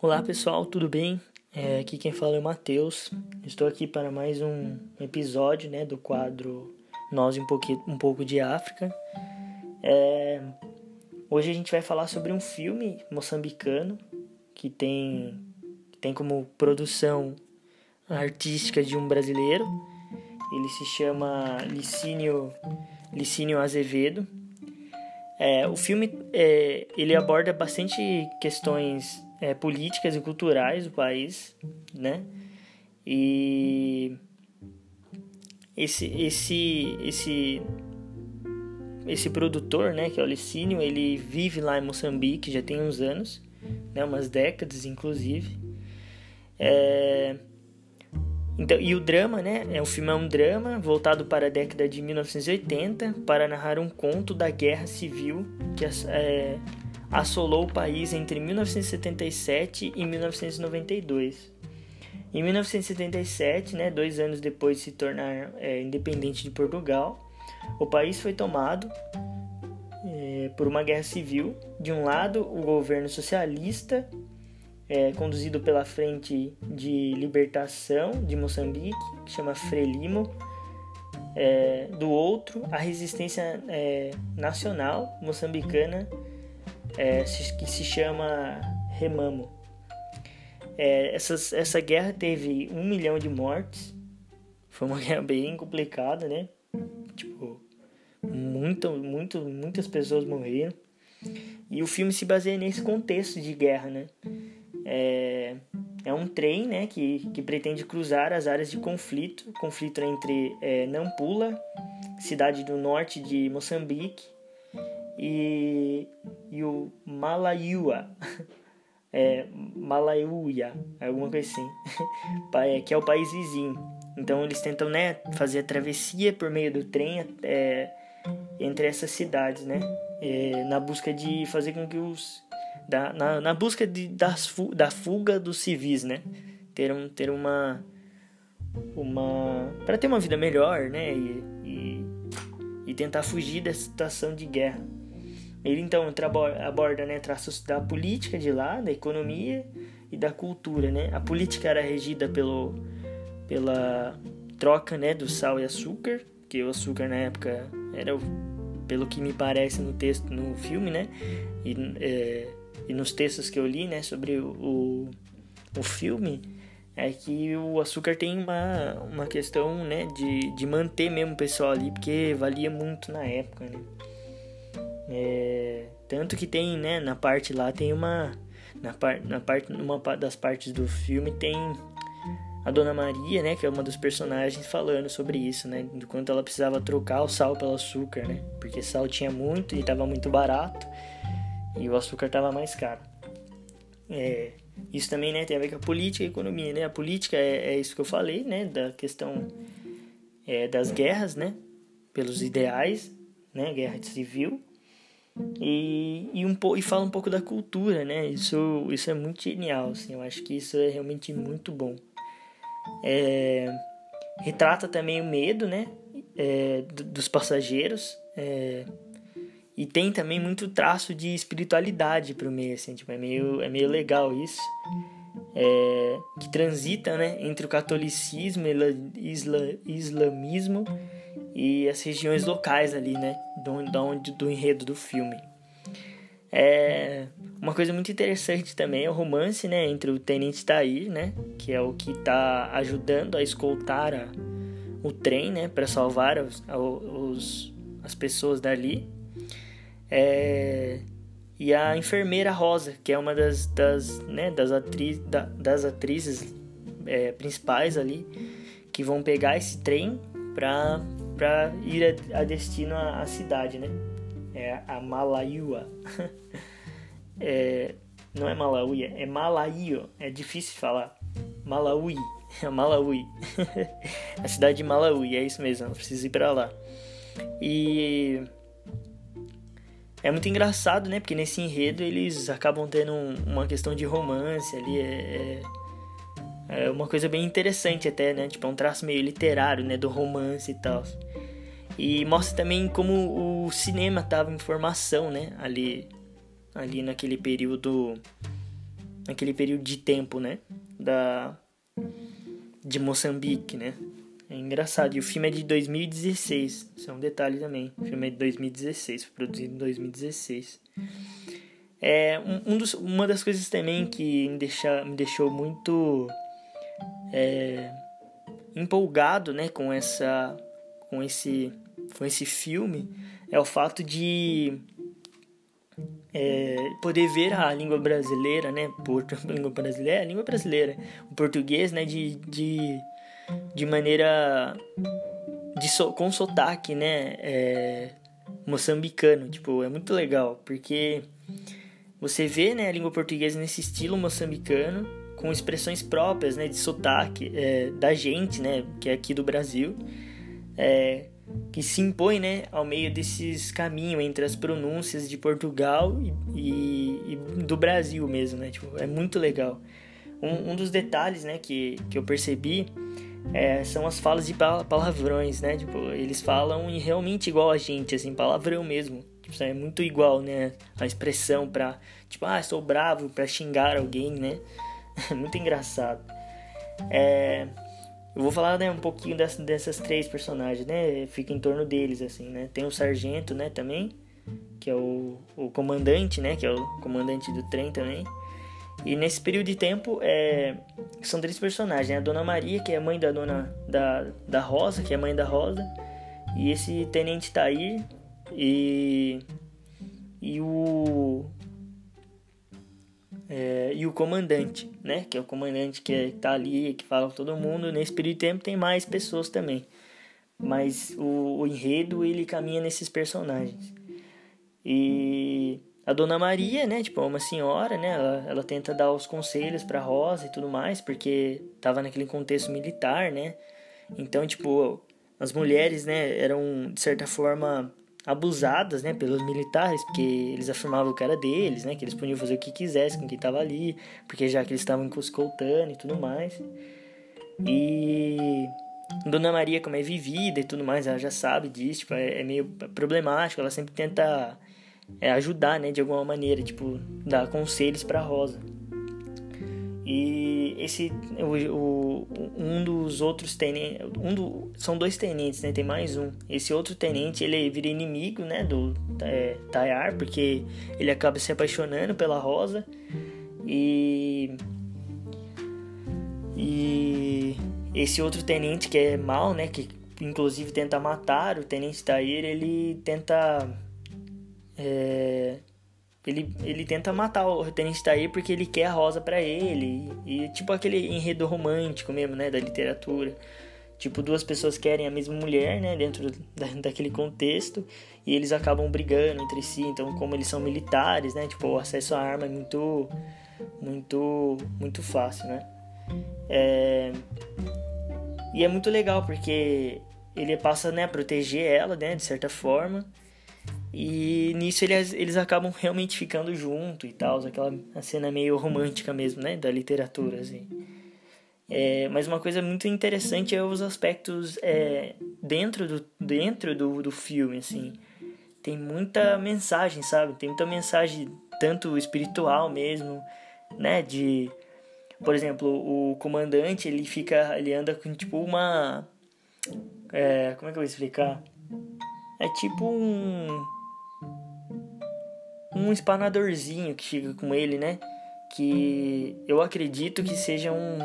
Olá pessoal, tudo bem? É, aqui quem fala é o Matheus. Estou aqui para mais um episódio né, do quadro Nós um, pouquinho, um pouco de África. É, hoje a gente vai falar sobre um filme moçambicano que tem, que tem como produção artística de um brasileiro. Ele se chama Licínio, Licínio Azevedo. É, o filme é, ele aborda bastante questões é, políticas e culturais do país, né? E esse esse esse esse produtor, né, que é o Licínio, ele vive lá em Moçambique já tem uns anos, né, umas décadas inclusive. É, então, e o drama, né? É, o filme é um drama voltado para a década de 1980 para narrar um conto da guerra civil que é, assolou o país entre 1977 e 1992. Em 1977, né, dois anos depois de se tornar é, independente de Portugal, o país foi tomado é, por uma guerra civil. De um lado, o governo socialista, é, conduzido pela Frente de Libertação de Moçambique, que chama Frelimo. É, do outro, a resistência é, nacional moçambicana é, que se chama Remamo. É, essas, essa guerra teve um milhão de mortes. Foi uma guerra bem complicada, né? Tipo, muito, muito, muitas pessoas morreram. E o filme se baseia nesse contexto de guerra, né? É, é um trem, né, que, que pretende cruzar as áreas de conflito, conflito entre é, Nampula, cidade do norte de Moçambique, e, e o Malaiua, é, Malaiuia, alguma coisa assim, é, que é o país vizinho. Então eles tentam né, fazer a travessia por meio do trem é, entre essas cidades, né? É, na busca de fazer com que os. Da, na, na busca de, das, da fuga dos civis, né? Ter, um, ter uma. uma para ter uma vida melhor, né? E, e, e tentar fugir dessa situação de guerra. Ele então aborda né, traços da política de lá, da economia e da cultura. Né? A política era regida pelo, pela troca né, do sal e açúcar, que o açúcar na época era, pelo que me parece no texto, no filme, né? E, é, e nos textos que eu li né, sobre o, o filme, é que o açúcar tem uma, uma questão né, de, de manter mesmo o pessoal ali, porque valia muito na época, né? É, tanto que tem, né, na parte lá tem uma na, par, na parte numa das partes do filme tem a Dona Maria, né, que é uma dos personagens falando sobre isso, né, do quanto ela precisava trocar o sal pelo açúcar, né? Porque sal tinha muito e estava muito barato e o açúcar estava mais caro. É, isso também, né, tem a ver com a política e a economia, né? A política é, é isso que eu falei, né, da questão é, das guerras, né, pelos ideais, né, guerra civil e, e, um, e fala um pouco da cultura, né? Isso, isso é muito genial, assim, eu acho que isso é realmente muito bom. É, retrata também o medo, né? É, dos passageiros é, e tem também muito traço de espiritualidade para o meio, assim, tipo, é meio, é meio legal isso. É, que transita né, entre o catolicismo e isla, islamismo e as regiões locais ali, né, do, do, do enredo do filme. É, uma coisa muito interessante também é o romance, né, entre o Tenente Tair, né, que é o que está ajudando a escoltar a, o trem, né, para salvar os, os, as pessoas dali. É, e a enfermeira Rosa, que é uma das, das, né, das, atriz, da, das atrizes é, principais ali, que vão pegar esse trem para para ir a, a destino à, cidade, né? É a Malaiua. é, não é Malauia, é Malaio. É difícil falar. Malaui. É Malaui. a cidade de Malaui, é isso mesmo. Preciso ir para lá. E é muito engraçado, né? Porque nesse enredo eles acabam tendo um, uma questão de romance ali. É, é, é, uma coisa bem interessante até, né? Tipo, é um traço meio literário, né? Do romance e tal. E mostra também como o cinema estava em formação, né? Ali, ali naquele período naquele período de tempo, né? Da de Moçambique, né? É engraçado. E o filme é de 2016. Isso é um detalhe também. O filme é de 2016, foi produzido em 2016. É, um, um dos, uma das coisas também que me, deixa, me deixou muito é, empolgado né, com, essa, com, esse, com esse filme é o fato de é, poder ver a língua brasileira, né? Porto, língua brasileira, língua brasileira, o português, né? De, de, de maneira de so, com sotaque, né? É, moçambicano, tipo, é muito legal porque você vê, né, a língua portuguesa nesse estilo moçambicano com expressões próprias, né, de sotaque é, da gente, né, que é aqui do Brasil. É, que se impõe né, ao meio desses caminhos entre as pronúncias de Portugal e, e, e do Brasil mesmo, né? Tipo, é muito legal. Um, um, dos detalhes né, que, que eu percebi é, são as falas de palavrões, né? Tipo, eles falam realmente igual a gente, assim, palavrão mesmo. Tipo, é muito igual, né? A expressão pra, tipo, ah, estou bravo, pra xingar alguém, né? Muito engraçado. É, eu vou falar né, um pouquinho dessas, dessas três personagens, né? Fica em torno deles, assim, né? Tem o sargento, né, também, que é o, o comandante, né? Que é o comandante do trem também. E nesse período de tempo, é, são três personagens, né? A Dona Maria, que é mãe da Dona da, da Rosa, que é mãe da Rosa. E esse Tenente Tair. E, e o é, e o comandante, né? Que é o comandante que está ali, que fala com todo mundo. Nesse período de tempo tem mais pessoas também. Mas o, o enredo, ele caminha nesses personagens. E a Dona Maria, né? Tipo, é uma senhora, né? Ela, ela tenta dar os conselhos para Rosa e tudo mais, porque tava naquele contexto militar, né? Então, tipo, as mulheres, né? Eram, de certa forma abusadas, né, pelos militares, porque eles afirmavam que era deles, né, que eles podiam fazer o que quisessem com quem estava ali, porque já que eles estavam escoltando e tudo mais. E Dona Maria, como é vivida e tudo mais, ela já sabe disso, tipo, é, é meio problemático, ela sempre tenta é, ajudar, né, de alguma maneira, tipo, dar conselhos para Rosa. E esse o, o, um dos outros tenentes, um do, são dois tenentes, né? Tem mais um. Esse outro tenente, ele vira inimigo, né, do é, Tayar, porque ele acaba se apaixonando pela Rosa. E e esse outro tenente que é mal, né, que inclusive tenta matar o tenente Tayar, ele tenta é, ele, ele tenta matar o Tenente Tair porque ele quer a rosa para ele. E, e, tipo aquele enredo romântico mesmo, né, da literatura. Tipo, duas pessoas querem a mesma mulher, né, dentro da, daquele contexto, e eles acabam brigando entre si. Então, como eles são militares, né, tipo, o acesso à arma é muito, muito, muito fácil, né. É... E é muito legal porque ele passa, né, a proteger ela, né, de certa forma. E nisso eles, eles acabam realmente ficando junto e tal, aquela cena meio romântica mesmo, né, da literatura, assim. É, mas uma coisa muito interessante é os aspectos é, dentro, do, dentro do, do filme, assim. Tem muita mensagem, sabe? Tem muita mensagem, tanto espiritual mesmo, né, de... Por exemplo, o comandante, ele fica, ele anda com, tipo, uma... É, como é que eu vou explicar? É tipo um um espanadorzinho que fica com ele, né? Que eu acredito que seja um.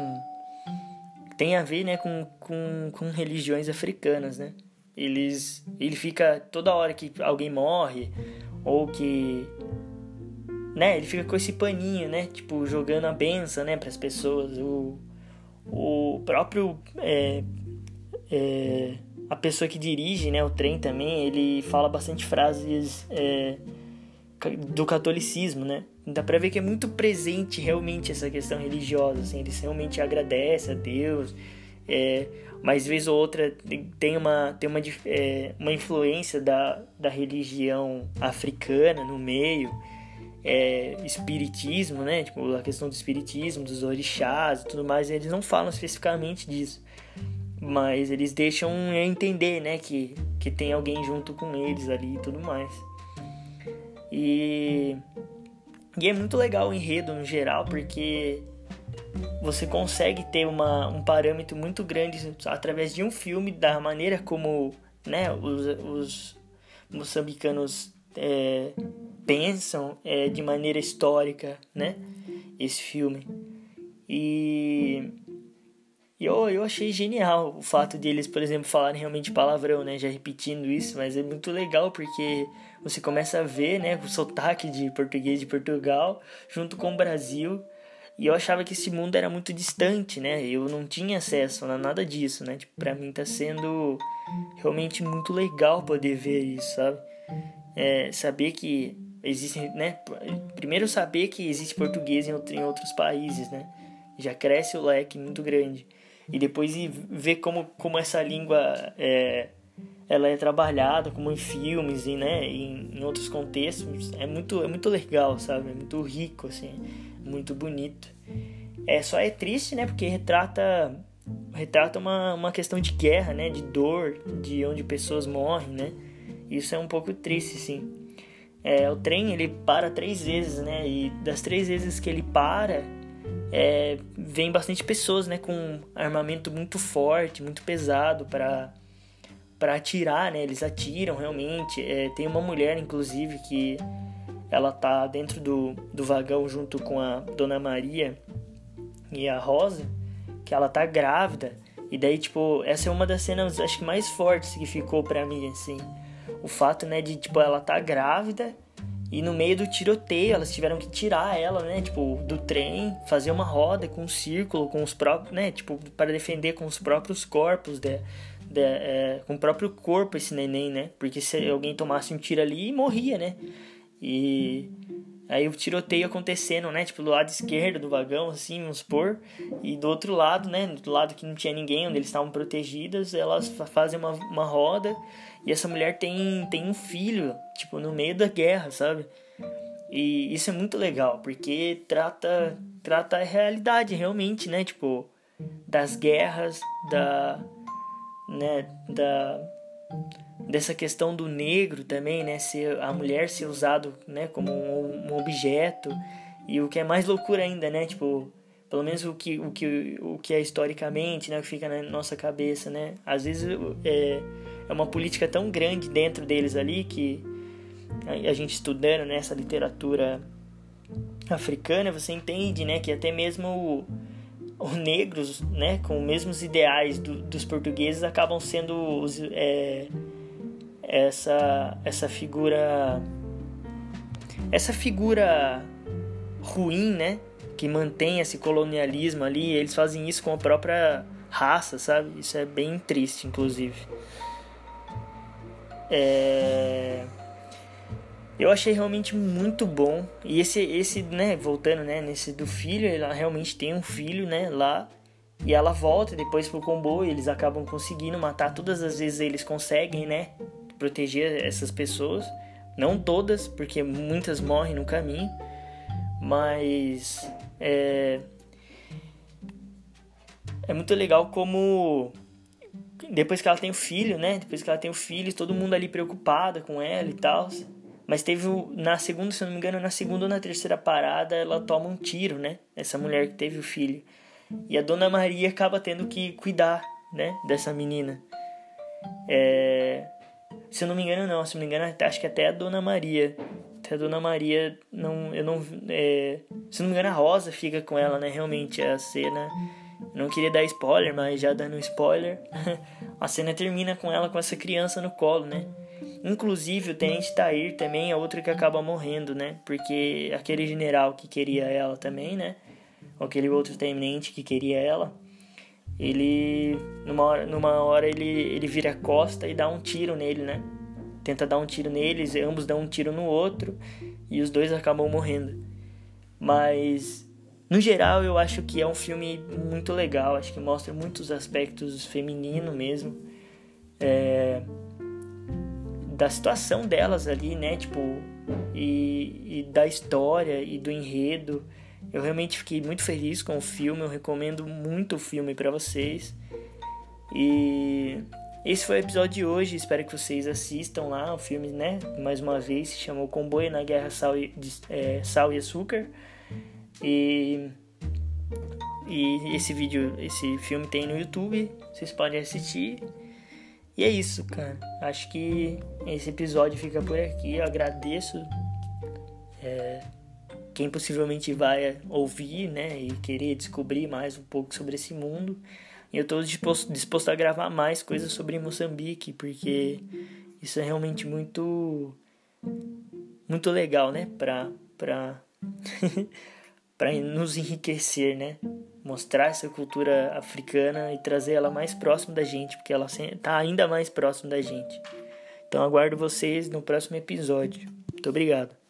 tem a ver, né, com, com, com religiões africanas, né? Eles. Ele fica toda hora que alguém morre, ou que. Né, ele fica com esse paninho, né? Tipo, jogando a benção, né, para as pessoas. O, o próprio. É, é, a pessoa que dirige né, o trem também, ele fala bastante frases. É, do catolicismo, né? Dá pra ver que é muito presente realmente essa questão religiosa, assim, eles realmente agradecem a Deus, é, mas vez ou outra tem uma, tem uma, é, uma influência da, da religião africana no meio, é, espiritismo, né? Tipo, a questão do espiritismo, dos orixás e tudo mais, eles não falam especificamente disso. Mas eles deixam entender, né, que, que tem alguém junto com eles ali e tudo mais. E E é muito legal o enredo no geral, porque você consegue ter uma, um parâmetro muito grande através de um filme, da maneira como né, os, os moçambicanos é, pensam é, de maneira histórica, né, esse filme. E eu, eu achei genial o fato de eles, por exemplo, falarem realmente palavrão, né, já repetindo isso, mas é muito legal porque você começa a ver, né, o sotaque de português de Portugal junto com o Brasil e eu achava que esse mundo era muito distante, né? Eu não tinha acesso a nada disso, né? Tipo, pra mim tá sendo realmente muito legal poder ver isso, sabe? É, saber que existem, né? Primeiro saber que existe português em, outros países, né? Já cresce o leque muito grande. E depois ver como, como essa língua é, ela é trabalhada, como em filmes e, né? Em, em outros contextos. É muito, é muito legal, sabe? É muito rico, assim muito bonito. É só é triste, né? Porque retrata retrata uma, uma questão de guerra, né? De dor, de onde pessoas morrem, né? Isso é um pouco triste, sim. É, o trem ele para três vezes, né? E das três vezes que ele para, é, vem bastante pessoas, né? Com armamento muito forte, muito pesado para para atirar, né? Eles atiram realmente. É, tem uma mulher, inclusive, que ela tá dentro do, do vagão junto com a Dona Maria e a Rosa, que ela tá grávida. E daí, tipo, essa é uma das cenas, acho que mais fortes que ficou pra mim, assim. O fato, né, de, tipo, ela tá grávida e no meio do tiroteio elas tiveram que tirar ela, né, tipo, do trem, fazer uma roda com um círculo, com os próprios, né, tipo, para defender com os próprios corpos, de, de é, com o próprio corpo esse neném, né, porque se alguém tomasse um tiro ali, morria, né. E aí o tiroteio acontecendo, né? Tipo, do lado esquerdo do vagão, assim, vamos supor. E do outro lado, né? Do lado que não tinha ninguém, onde eles estavam protegidas, elas fazem uma, uma roda. E essa mulher tem, tem um filho, tipo, no meio da guerra, sabe? E isso é muito legal, porque trata, trata a realidade realmente, né? Tipo, das guerras, da. né? Da dessa questão do negro também, né, ser a mulher ser usado, né, como um, um, objeto e o que é mais loucura ainda, né, tipo, pelo menos o que o que o que é historicamente, né, o que fica na nossa cabeça, né, às vezes é, é uma política tão grande dentro deles ali que a, gente estudando né, literatura africana, você entende, né, que até mesmo os negros, né, com os mesmos ideais do, dos portugueses acabam sendo os, é, essa essa figura essa figura ruim, né, que mantém esse colonialismo ali, eles fazem isso com a própria raça, sabe? Isso é bem triste, inclusive. É... Eu achei realmente muito bom. E esse, esse, né, voltando, né, nesse do filho, ela realmente tem um filho, né, lá. E ela volta depois pro comboio, eles acabam conseguindo matar todas as vezes eles conseguem, né, proteger essas pessoas. Não todas, porque muitas morrem no caminho, mas é, é muito legal como depois que ela tem o filho, né? Depois que ela tem o filho, todo mundo ali preocupada com ela e tal. Mas teve na segunda, se eu não me engano, na segunda ou na terceira parada, ela toma um tiro, né? Essa mulher que teve o filho. E a dona Maria acaba tendo que cuidar, né? Dessa menina. É... Se eu não me engano, não. Se eu não me engano, acho que até a Dona Maria. Até a Dona Maria, não, eu não. É, se eu não me engano, a Rosa fica com ela, né? Realmente, a cena. Não queria dar spoiler, mas já dando spoiler. a cena termina com ela com essa criança no colo, né? Inclusive, o Tenente Tair também é outro que acaba morrendo, né? Porque aquele general que queria ela também, né? Aquele outro tenente que queria ela ele numa hora, numa hora ele, ele vira a costa e dá um tiro nele, né? Tenta dar um tiro neles, ambos dão um tiro no outro e os dois acabam morrendo. Mas no geral eu acho que é um filme muito legal, acho que mostra muitos aspectos feminino mesmo. É, da situação delas ali, né? Tipo, e, e da história e do enredo. Eu realmente fiquei muito feliz com o filme, eu recomendo muito o filme para vocês. E esse foi o episódio de hoje. Espero que vocês assistam lá o filme, né? Mais uma vez se chamou Comboio na Guerra Sal e, é, Sal e Açúcar. E e esse vídeo, esse filme tem no YouTube, vocês podem assistir. E é isso, cara. Acho que esse episódio fica por aqui. Eu agradeço é, quem possivelmente vai ouvir, né, e querer descobrir mais um pouco sobre esse mundo. E eu estou disposto, disposto a gravar mais coisas sobre Moçambique, porque isso é realmente muito muito legal, né, para para para nos enriquecer, né? Mostrar essa cultura africana e trazer ela mais próximo da gente, porque ela está ainda mais próximo da gente. Então aguardo vocês no próximo episódio. Muito obrigado.